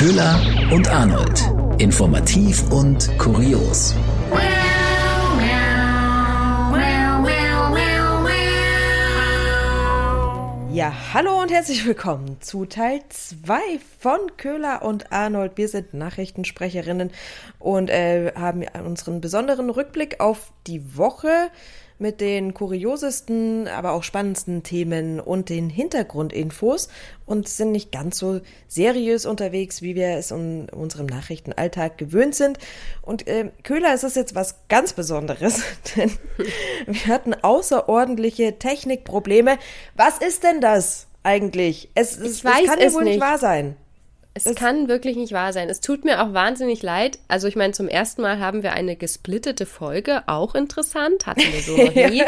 Köhler und Arnold. Informativ und kurios. Ja, hallo und herzlich willkommen zu Teil 2 von Köhler und Arnold. Wir sind Nachrichtensprecherinnen und äh, haben unseren besonderen Rückblick auf die Woche mit den kuriosesten, aber auch spannendsten Themen und den Hintergrundinfos und sind nicht ganz so seriös unterwegs, wie wir es in unserem Nachrichtenalltag gewöhnt sind. Und äh, Köhler ist das jetzt was ganz Besonderes, denn wir hatten außerordentliche Technikprobleme. Was ist denn das eigentlich? Es, es, ich weiß es kann ja wohl nicht nicht. wahr sein. Es Das- kann wirklich nicht wahr sein. Es tut mir auch wahnsinnig leid. Also ich meine, zum ersten Mal haben wir eine gesplittete Folge, auch interessant, hatten wir so noch nie.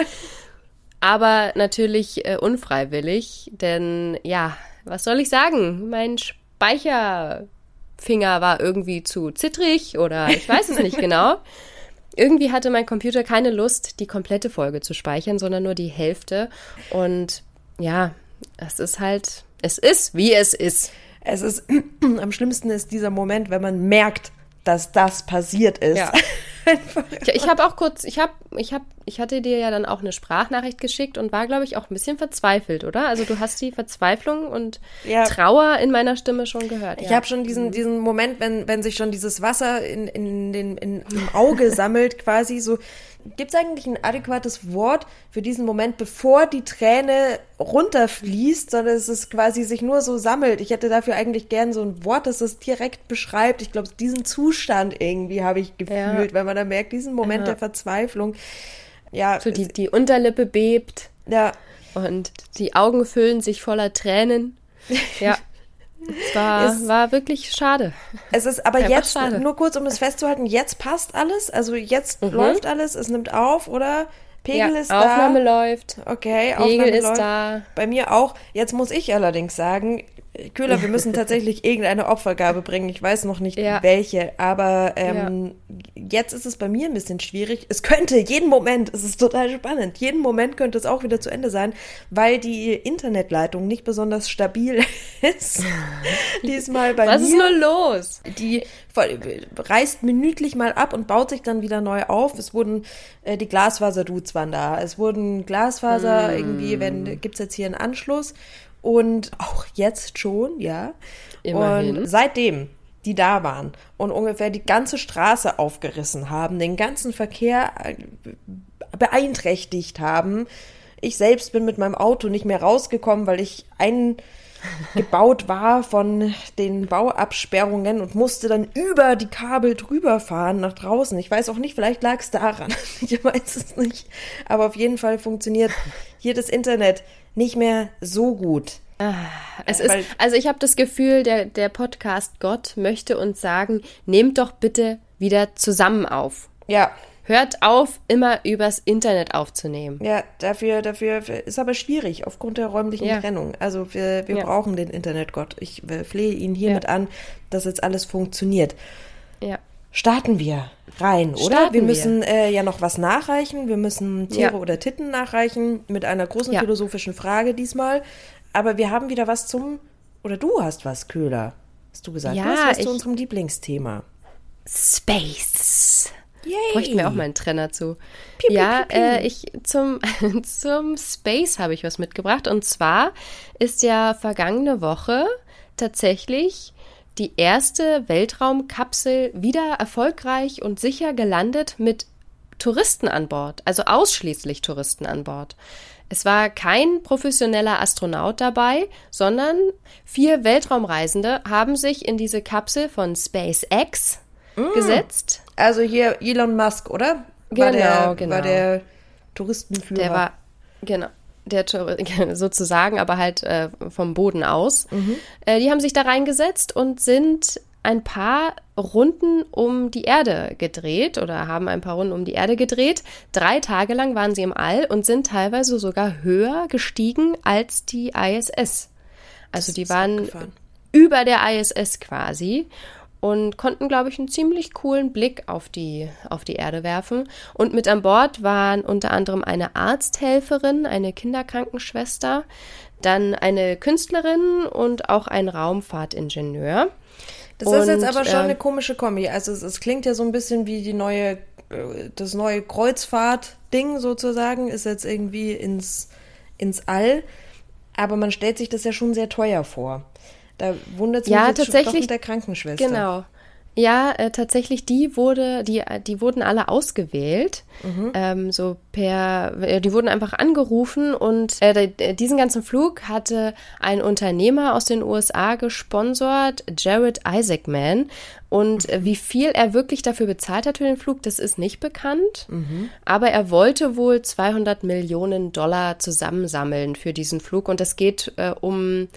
Aber natürlich äh, unfreiwillig, denn ja, was soll ich sagen? Mein Speicherfinger war irgendwie zu zittrig oder ich weiß es nicht genau. Irgendwie hatte mein Computer keine Lust, die komplette Folge zu speichern, sondern nur die Hälfte. Und ja, es ist halt, es ist, wie es ist. Es ist am schlimmsten ist dieser Moment, wenn man merkt, dass das passiert ist. Ja. Ich, ich habe auch kurz, ich habe, ich habe, ich hatte dir ja dann auch eine Sprachnachricht geschickt und war, glaube ich, auch ein bisschen verzweifelt, oder? Also du hast die Verzweiflung und Ja. Trauer in meiner Stimme schon gehört. Ich ja. habe schon diesen, diesen Moment, wenn, wenn sich schon dieses Wasser in, in den, in, im Auge sammelt, quasi so. Gibt es eigentlich ein adäquates Wort für diesen Moment, bevor die Träne runterfließt, sondern es ist quasi sich nur so sammelt? Ich hätte dafür eigentlich gern so ein Wort, das das direkt beschreibt. Ich glaube, diesen Zustand irgendwie habe ich gefühlt, Ja. wenn man da merkt, diesen Moment Ja. der Verzweiflung. Ja, so die, die Unterlippe bebt ja, und die Augen füllen sich voller Tränen. Ja. Es war, Es- war wirklich schade. Es ist aber Einfach jetzt, schade. nur kurz, um das festzuhalten, jetzt passt alles. Also jetzt läuft alles, es nimmt auf, oder? Pegel Mhm. ja, ist Aufnahme da. läuft. Okay, Pegel Aufnahme ist läuft. da. Bei mir auch. Jetzt muss ich allerdings sagen, Köhler, wir müssen tatsächlich irgendeine Opfergabe bringen. Ich weiß noch nicht Ja. welche, aber ähm, jetzt ist es bei mir ein bisschen schwierig. Es könnte jeden Moment, es ist total spannend, jeden Moment könnte es auch wieder zu Ende sein, weil die Internetleitung nicht besonders stabil ist. Diesmal bei Was mir ist nur los? die reißt minütlich mal ab und baut sich dann wieder neu auf. Es wurden äh, die Glasfaser-Dudes waren da. Es wurden Glasfaser Hm. irgendwie, wenn gibt's jetzt hier einen Anschluss und auch jetzt schon, ja. Immerhin. Und seitdem die da waren und ungefähr die ganze Straße aufgerissen haben, den ganzen Verkehr äh, beeinträchtigt haben. Ich selbst bin mit meinem Auto nicht mehr rausgekommen, weil ich eingebaut war von den Bauabsperrungen und musste dann über die Kabel drüber fahren nach draußen. Ich weiß auch nicht, vielleicht lag es daran. Ich weiß es nicht. Aber auf jeden Fall funktioniert hier das Internet nicht mehr so gut. Es Äh, ist, also ich habe das Gefühl, der, der Podcast Gott möchte uns sagen, nehmt doch bitte wieder zusammen auf. Ja, Hört auf, immer übers Internet aufzunehmen. Ja, dafür, dafür ist aber schwierig aufgrund der räumlichen Ja. Trennung. Also wir, wir Ja. brauchen den Internetgott. Ich äh, flehe ihn hiermit an, dass jetzt alles funktioniert. Ja. Starten wir rein, oder? Starten wir wir. müssen äh, ja noch was nachreichen. Wir müssen Tiere Ja. oder Titten nachreichen mit einer großen Ja. philosophischen Frage diesmal. Aber wir haben wieder was zum, oder du hast was, Köhler. Hast du gesagt? Ja, was ich- zu unserem Lieblingsthema. Space. Yay! Bräuchten wir auch mal einen Trenner zu. Piu, piu, ja, piu. Äh, ich zum, zum Space habe ich was mitgebracht. Und zwar ist ja vergangene Woche tatsächlich die erste Weltraumkapsel wieder erfolgreich und sicher gelandet mit Touristen an Bord, also ausschließlich Touristen an Bord. Es war kein professioneller Astronaut dabei, sondern vier Weltraumreisende haben sich in diese Kapsel von SpaceX Mm. gesetzt. Also hier Elon Musk, oder? War Genau, der, genau. War der Touristenführer. Der war, genau, der sozusagen, aber halt äh, vom Boden aus. Äh, die haben sich da reingesetzt und sind ein paar Runden um die Erde gedreht oder haben ein paar Runden um die Erde gedreht. Drei Tage lang waren sie im All und sind teilweise sogar höher gestiegen als die ISS. Also die waren abgefahren. über der ISS quasi und konnten, glaube ich, einen ziemlich coolen Blick auf die, auf die Erde werfen. Und mit an Bord waren unter anderem eine Arzthelferin, eine Kinderkrankenschwester, dann eine Künstlerin und auch ein Raumfahrtingenieur. Das und, ist jetzt aber schon äh, eine komische Kombi. Also es, es, klingt ja so ein bisschen wie die neue, äh, das neue Kreuzfahrt-Ding sozusagen, ist jetzt irgendwie ins, ins All. Aber man stellt sich das ja schon sehr teuer vor. Da wundert es ja, mich tatsächlich, doch mit der Krankenschwester. Genau. Ja, äh, tatsächlich, die wurde, die, die wurden alle ausgewählt. Mhm. Ähm, so per, äh, die wurden einfach angerufen und äh, diesen ganzen Flug hatte ein Unternehmer aus den USA gesponsert, Jared Isaacman. Und mhm. wie viel er wirklich dafür bezahlt hat für den Flug, das ist nicht bekannt. Mhm. Aber er wollte wohl 200 Millionen Dollar zusammensammeln für diesen Flug. Und es geht äh, um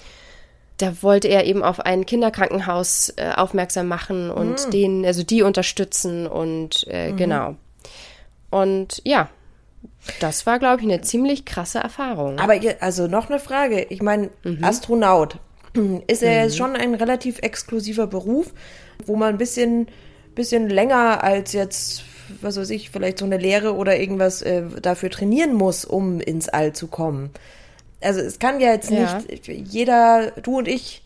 da wollte er eben auf ein Kinderkrankenhaus äh, aufmerksam machen und mhm. den, also die unterstützen und äh, mhm. genau. Und ja, das war, glaube ich, eine ziemlich krasse Erfahrung. Aber also noch eine Frage. Ich meine, mhm. Astronaut ist ja jetzt mhm. schon ein relativ exklusiver Beruf, wo man ein bisschen, bisschen länger als jetzt, was weiß ich, vielleicht so eine Lehre oder irgendwas äh, dafür trainieren muss, um ins All zu kommen also es kann ja jetzt ja. nicht jeder, du und ich,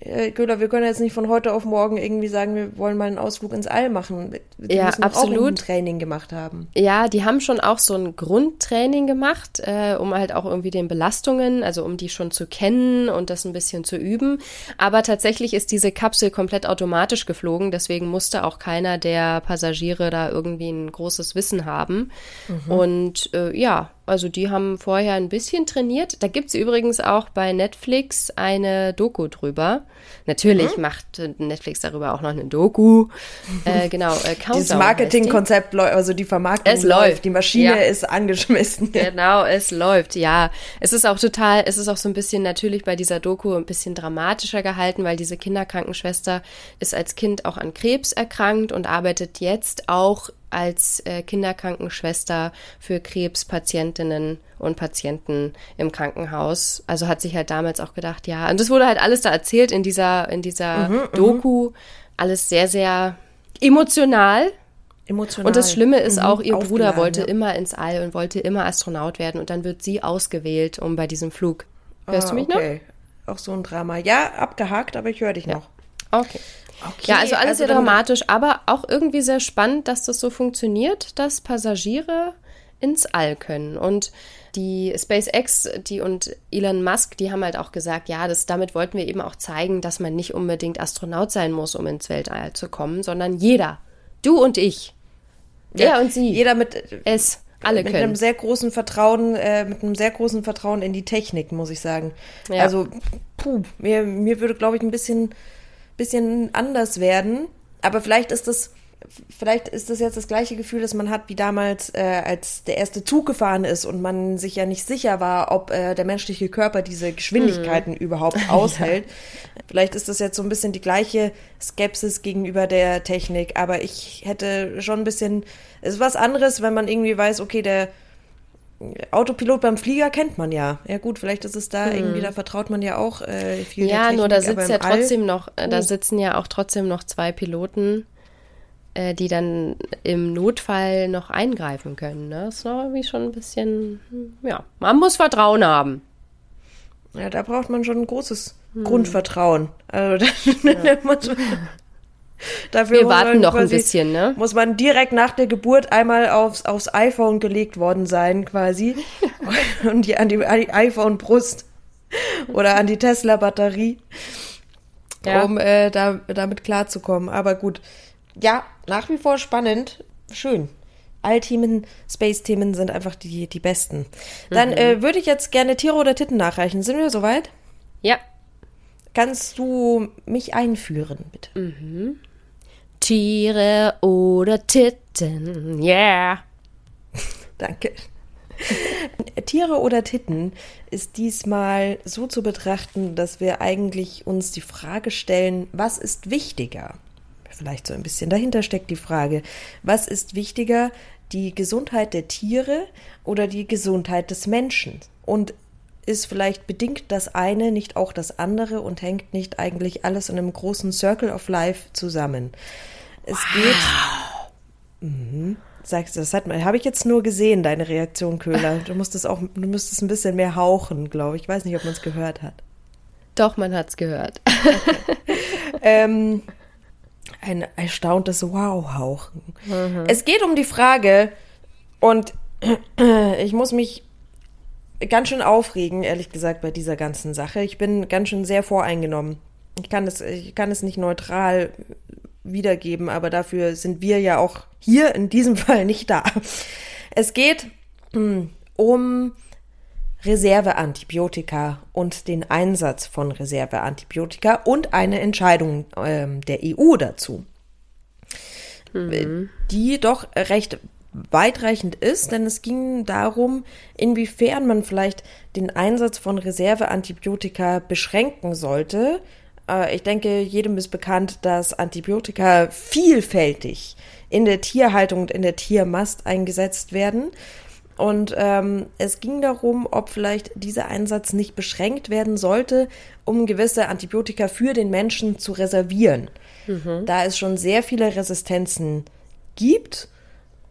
äh, Köhler, wir können jetzt nicht von heute auf morgen irgendwie sagen, wir wollen mal einen Ausflug ins All machen. Die ja, müssen absolut. auch ein Training gemacht haben. Ja, die haben schon auch so ein Grundtraining gemacht, äh, um halt auch irgendwie den Belastungen, also um die schon zu kennen und das ein bisschen zu üben. Aber tatsächlich ist diese Kapsel komplett automatisch geflogen, deswegen musste auch keiner der Passagiere da irgendwie ein großes Wissen haben. Mhm. Und äh, ja, also die haben vorher ein bisschen trainiert. Da gibt es übrigens auch bei Netflix eine Doku drüber. Natürlich mhm. macht Netflix darüber auch noch eine Doku. Äh, genau, äh, Dieses Marketingkonzept läuft, also die Vermarktung es läuft. Die Maschine ja. ist angeschmissen. Genau, es läuft, ja. Es ist auch total, es ist auch so ein bisschen natürlich bei dieser Doku ein bisschen dramatischer gehalten, weil diese Kinderkrankenschwester ist als Kind auch an Krebs erkrankt und arbeitet jetzt auch als äh, Kinderkrankenschwester für Krebspatientinnen und Patienten im Krankenhaus. Also hat sich halt damals auch gedacht, ja, und das wurde halt alles da erzählt in dieser, in dieser mhm, mhm. Doku. Alles sehr, sehr emotional. Emotional. Und das Schlimme ist mhm, auch, ihr Bruder wollte ja. immer ins All und wollte immer Astronaut werden und dann wird sie ausgewählt, um bei diesem Flug. Hörst ah, du mich okay. noch? Auch so ein Drama. Ja, abgehakt, aber ich höre dich ja. noch. Okay. Okay, ja, also alles also sehr dramatisch, aber auch irgendwie sehr spannend, dass das so funktioniert, dass Passagiere ins All können. Und die SpaceX, die und Elon Musk, die haben halt auch gesagt, ja, das, damit wollten wir eben auch zeigen, dass man nicht unbedingt Astronaut sein muss, um ins Weltall zu kommen, sondern jeder, du und ich, der ja, und sie, jeder mit es alle mit können. einem sehr großen Vertrauen, äh, mit einem sehr großen Vertrauen in die Technik, muss ich sagen. Ja. Also, puh, mir, mir würde, glaube ich, ein bisschen bisschen anders werden. Aber vielleicht ist das, vielleicht ist das jetzt das gleiche Gefühl, das man hat wie damals, äh, als der erste Zug gefahren ist und man sich ja nicht sicher war, ob äh, der menschliche Körper diese Geschwindigkeiten hm. überhaupt aushält. ja. Vielleicht ist das jetzt so ein bisschen die gleiche Skepsis gegenüber der Technik, aber ich hätte schon ein bisschen, es ist was anderes, wenn man irgendwie weiß, okay, der Autopilot beim Flieger kennt man ja. Ja gut, vielleicht ist es da hm. irgendwie, da vertraut man ja auch äh, viel. Ja, Technik, nur da sitzt ja trotzdem All, noch, äh, da oh. sitzen ja auch trotzdem noch zwei Piloten, äh, die dann im Notfall noch eingreifen können. Ne? Das ist noch irgendwie schon ein bisschen, hm, ja, man muss Vertrauen haben. Ja, da braucht man schon ein großes hm. Grundvertrauen. Also da, ja. Dafür Wir warten noch quasi, ein bisschen, ne? Muss man direkt nach der Geburt einmal aufs, aufs iPhone gelegt worden sein, quasi. und die, an die, die iPhone-Brust. Oder an die Tesla-Batterie. Ja. Um äh, da, damit klarzukommen. Aber gut. Ja, nach wie vor spannend. Schön. All-Themen, Space-Themen sind einfach die, die besten. Dann mhm. äh, würde ich jetzt gerne Tiere oder Titten nachreichen. Sind wir soweit? Ja. Kannst du mich einführen, bitte? Mhm. Tiere oder Titten, yeah. Danke. Tiere oder Titten ist diesmal so zu betrachten, dass wir eigentlich uns die Frage stellen, was ist wichtiger? Vielleicht so ein bisschen dahinter steckt die Frage, was ist wichtiger, die Gesundheit der Tiere oder die Gesundheit des Menschen? Und ist vielleicht bedingt das eine nicht auch das andere und hängt nicht eigentlich alles in einem großen Circle of Life zusammen. Es wow. geht. Mhm. Sagst du, das hat habe ich jetzt nur gesehen, deine Reaktion, Köhler. Du musstest auch, du müsstest ein bisschen mehr hauchen, glaube ich. Ich weiß nicht, ob man es gehört hat. Doch, man hat es gehört. Okay. ähm, ein erstauntes Wow hauchen. Mhm. Es geht um die Frage, und ich muss mich ganz schön aufregen, ehrlich gesagt, bei dieser ganzen Sache. Ich bin ganz schön sehr voreingenommen. Ich kann es, ich kann es nicht neutral wiedergeben, aber dafür sind wir ja auch hier in diesem Fall nicht da. Es geht hm, um Reserveantibiotika und den Einsatz von Reserveantibiotika und eine Entscheidung ähm, der EU dazu, mhm. die doch recht weitreichend ist, denn es ging darum, inwiefern man vielleicht den Einsatz von Reserveantibiotika beschränken sollte. Äh, ich denke, jedem ist bekannt, dass Antibiotika vielfältig in der Tierhaltung und in der Tiermast eingesetzt werden. Und ähm, es ging darum, ob vielleicht dieser Einsatz nicht beschränkt werden sollte, um gewisse Antibiotika für den Menschen zu reservieren. Mhm. Da es schon sehr viele Resistenzen gibt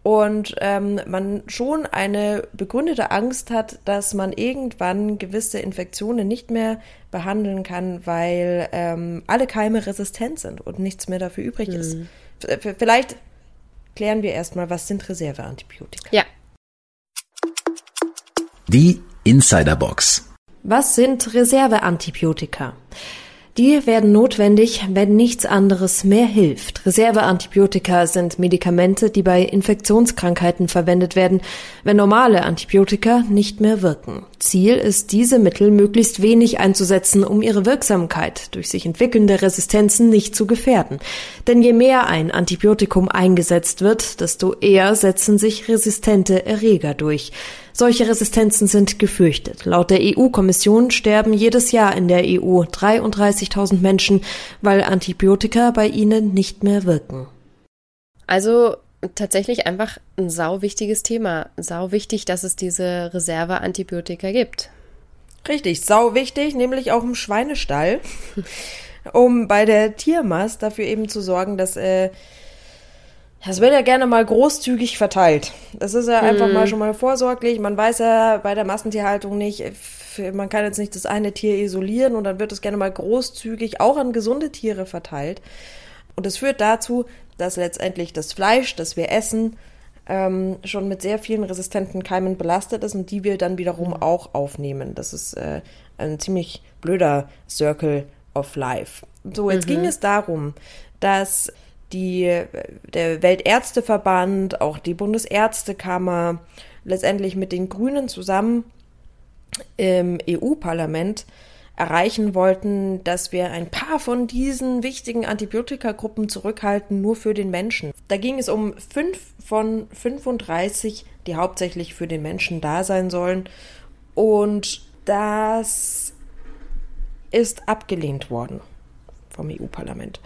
und ähm, man schon eine begründete Angst hat, dass man irgendwann gewisse Infektionen nicht mehr behandeln kann, weil ähm, alle Keime resistent sind und nichts mehr dafür übrig mhm. ist. Vielleicht klären wir erstmal, was sind Reserveantibiotika? Ja. Die Insiderbox. Was sind Reserveantibiotika? Die werden notwendig, wenn nichts anderes mehr hilft. Reserveantibiotika sind Medikamente, die bei Infektionskrankheiten verwendet werden, wenn normale Antibiotika nicht mehr wirken. Ziel ist, diese Mittel möglichst wenig einzusetzen, um ihre Wirksamkeit durch sich entwickelnde Resistenzen nicht zu gefährden. Denn je mehr ein Antibiotikum eingesetzt wird, desto eher setzen sich resistente Erreger durch. Solche Resistenzen sind gefürchtet. Laut der EU-Kommission sterben jedes Jahr in der EU 33.000 Menschen, weil Antibiotika bei ihnen nicht mehr wirken. Also tatsächlich einfach ein sau wichtiges Thema. Sau wichtig, dass es diese Reserveantibiotika gibt. Richtig, sau wichtig, nämlich auch im Schweinestall, um bei der Tiermast dafür eben zu sorgen, dass äh, das wird ja gerne mal großzügig verteilt. Das ist ja einfach mal mhm. schon mal vorsorglich. Man weiß ja bei der Massentierhaltung nicht, man kann jetzt nicht das eine Tier isolieren und dann wird es gerne mal großzügig auch an gesunde Tiere verteilt. Und das führt dazu, dass letztendlich das Fleisch, das wir essen, ähm, schon mit sehr vielen resistenten Keimen belastet ist und die wir dann wiederum mhm. auch aufnehmen. Das ist äh, ein ziemlich blöder Circle of Life. So, jetzt mhm. ging es darum, dass die, der Weltärzteverband, auch die Bundesärztekammer, letztendlich mit den Grünen zusammen im EU-Parlament erreichen wollten, dass wir ein paar von diesen wichtigen Antibiotikagruppen zurückhalten, nur für den Menschen. Da ging es um fünf von 35, die hauptsächlich für den Menschen da sein sollen. Und das ist abgelehnt worden vom EU-Parlament.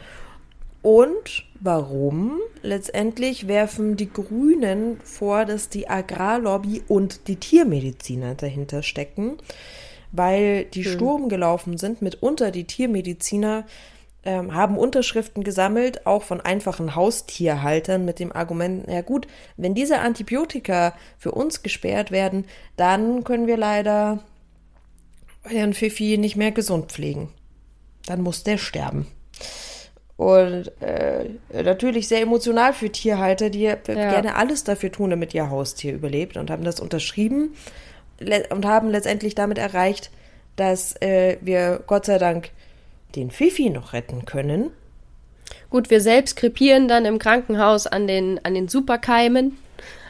Und warum? Letztendlich werfen die Grünen vor, dass die Agrarlobby und die Tiermediziner dahinter stecken, weil die hm. Sturm gelaufen sind. Mitunter die Tiermediziner ähm, haben Unterschriften gesammelt, auch von einfachen Haustierhaltern mit dem Argument, ja gut, wenn diese Antibiotika für uns gesperrt werden, dann können wir leider Herrn Fifi nicht mehr gesund pflegen. Dann muss der sterben. Und äh, natürlich sehr emotional für Tierhalter, die ja. gerne alles dafür tun, damit ihr Haustier überlebt und haben das unterschrieben und haben letztendlich damit erreicht, dass äh, wir Gott sei Dank den Fifi noch retten können. Gut, wir selbst krepieren dann im Krankenhaus an den, an den Superkeimen,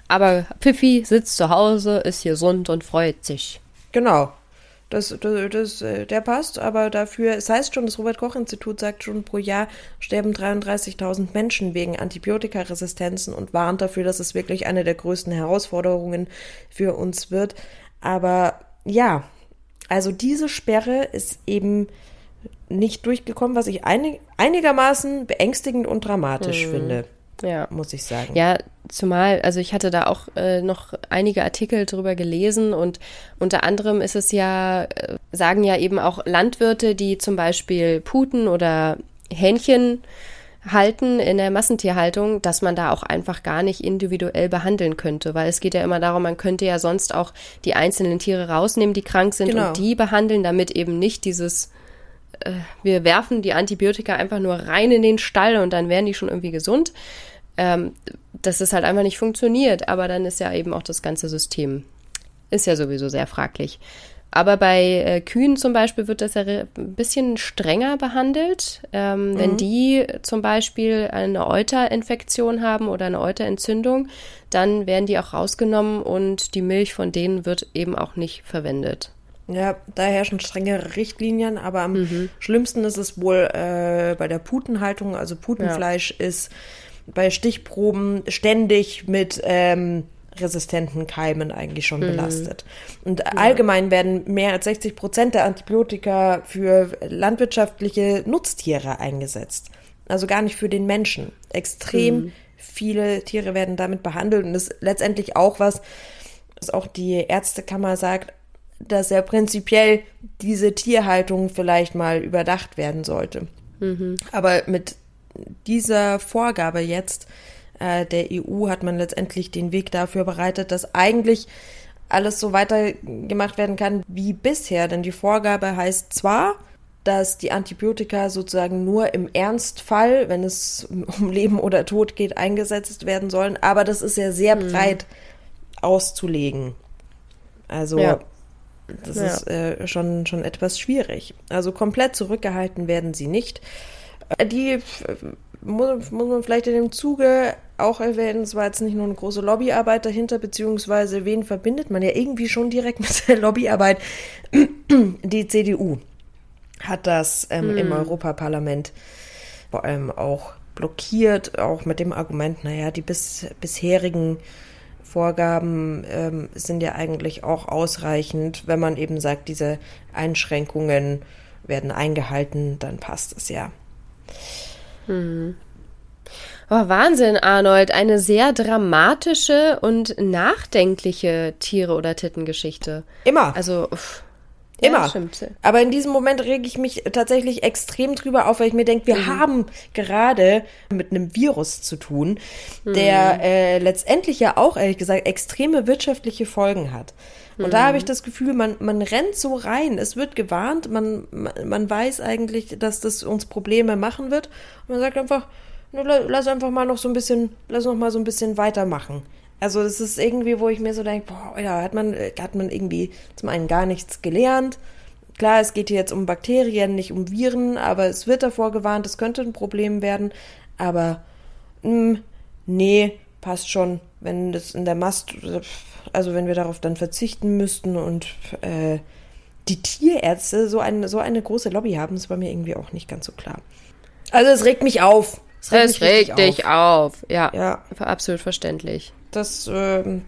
aber Fifi sitzt zu Hause, ist gesund und freut sich. Genau. Das, das, das, äh, der passt, aber dafür, es heißt schon, das Robert-Koch-Institut sagt schon, pro Jahr sterben 33.000 Menschen wegen Antibiotikaresistenzen und warnt dafür, dass es wirklich eine der größten Herausforderungen für uns wird. Aber ja, also diese Sperre ist eben nicht durchgekommen, was ich einig, einigermaßen beängstigend und dramatisch hm. finde ja. muss ich sagen. Ja, zumal, also ich hatte da auch äh, noch einige Artikel drüber gelesen und unter anderem ist es ja, äh, sagen ja eben auch Landwirte, die zum Beispiel Puten oder Hähnchen halten in der Massentierhaltung, dass man da auch einfach gar nicht individuell behandeln könnte, weil es geht ja immer darum, man könnte ja sonst auch die einzelnen Tiere rausnehmen, die krank sind genau. und die behandeln, damit eben nicht dieses äh, wir werfen die Antibiotika einfach nur rein in den Stall und dann werden die schon irgendwie gesund. Ähm, dass es halt einfach nicht funktioniert. Aber dann ist ja eben auch das ganze System, ist ja sowieso sehr fraglich. Aber bei äh, Kühen zum Beispiel wird das ja ein bisschen strenger behandelt. Ähm, mhm. Wenn die zum Beispiel eine Euterinfektion haben oder eine Euterentzündung, dann werden die auch rausgenommen und die Milch von denen wird eben auch nicht verwendet. Ja, da herrschen strengere Richtlinien, aber am mhm. schlimmsten ist es wohl äh, bei der Putenhaltung. Also Putenfleisch ja. ist bei Stichproben ständig mit ähm, resistenten Keimen eigentlich schon mhm. belastet. Und ja. allgemein werden mehr als 60 Prozent der Antibiotika für landwirtschaftliche Nutztiere eingesetzt. Also gar nicht für den Menschen. Extrem mhm. viele Tiere werden damit behandelt und das ist letztendlich auch was, was auch die Ärztekammer sagt, dass ja prinzipiell diese Tierhaltung vielleicht mal überdacht werden sollte. Mhm. Aber mit dieser Vorgabe jetzt äh, der EU hat man letztendlich den Weg dafür bereitet, dass eigentlich alles so weitergemacht werden kann wie bisher. Denn die Vorgabe heißt zwar, dass die Antibiotika sozusagen nur im Ernstfall, wenn es um Leben oder Tod geht, eingesetzt werden sollen, aber das ist ja sehr mhm. breit auszulegen. Also ja. das ja. ist äh, schon, schon etwas schwierig. Also komplett zurückgehalten werden sie nicht. Äh, die muss, muss man vielleicht in dem Zuge auch erwähnen, es war jetzt nicht nur eine große Lobbyarbeit dahinter, beziehungsweise wen verbindet man ja irgendwie schon direkt mit der Lobbyarbeit. Die CDU hat das ähm, hm. im Europaparlament vor allem auch blockiert, auch mit dem Argument, naja, die bis, bisherigen Vorgaben ähm, sind ja eigentlich auch ausreichend. Wenn man eben sagt, diese Einschränkungen werden eingehalten, dann passt es ja. Hm. Oh, Wahnsinn, Arnold. Eine sehr dramatische und nachdenkliche Tiere- oder Tittengeschichte. Immer. Also, uff. Immer. Ja. Aber in diesem Moment rege ich mich tatsächlich extrem drüber auf, weil ich mir denke, wir mhm. haben gerade mit einem Virus zu tun, der mhm. äh, letztendlich ja auch, ehrlich gesagt, extreme wirtschaftliche Folgen hat. Und mhm. da habe ich das Gefühl, man, man rennt so rein. Es wird gewarnt, man, man weiß eigentlich, dass das uns Probleme machen wird. Und man sagt einfach, lass einfach mal noch so ein bisschen, lass noch mal so ein bisschen weitermachen. Also es ist irgendwie, wo ich mir so denke, boah, ja, hat man, hat man irgendwie zum einen gar nichts gelernt. Klar, es geht hier jetzt um Bakterien, nicht um Viren, aber es wird davor gewarnt, es könnte ein Problem werden. Aber mh, hm, nee, passt schon, wenn das in der Mast, also wenn wir darauf dann verzichten müssten und äh, die Tierärzte so eine, so eine große Lobby haben, ist bei mir irgendwie auch nicht ganz so klar. Also es regt mich auf. Es regt, es regt dich auf. auf. Ja, ja, absolut verständlich. Das ähm,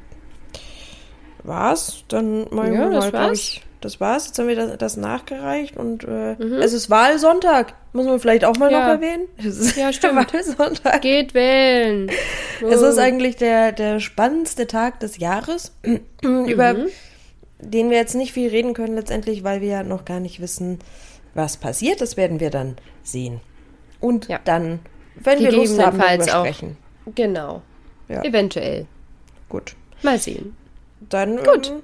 war's. Dann mal, ja, mal glaube ich, das war's. Jetzt haben wir das, das nachgereicht und äh, mhm. es ist Wahlsonntag. Muss man vielleicht auch mal ja. noch erwähnen. ja, stimmt. Wahlsonntag. Geht wählen. Oh. Es ist eigentlich der, der spannendste Tag des Jahres, über mhm. den wir jetzt nicht viel reden können letztendlich, weil wir ja noch gar nicht wissen, was passiert. Das werden wir dann sehen. Und ja. dann wenn wir Lust haben, darüber sprechen. Genau. Ja. Eventuell. Gut. Mal sehen. Dann gut. Ähm,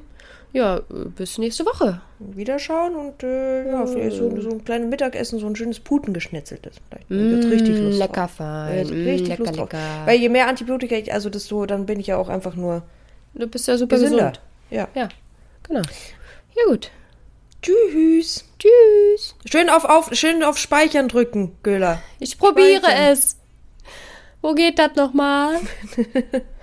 ja, bis nächste Woche. Wieder schauen und äh, ja, vielleicht so, so ein kleines Mittagessen, so ein schönes Putengeschnitzeltes. Vielleicht mm, richtig Lust Lecker fein. Mm, richtig lecker, Lust lecker. Weil je mehr Antibiotika ich, also desto, dann bin ich ja auch einfach nur Du bist ja super gesünder. gesund. Ja. Ja, genau. Ja, gut. Tschüss. Tschüss. Schön auf, auf, schön auf Speichern drücken, Göhler. Ich probiere Speichern. es. Wo geht das nochmal?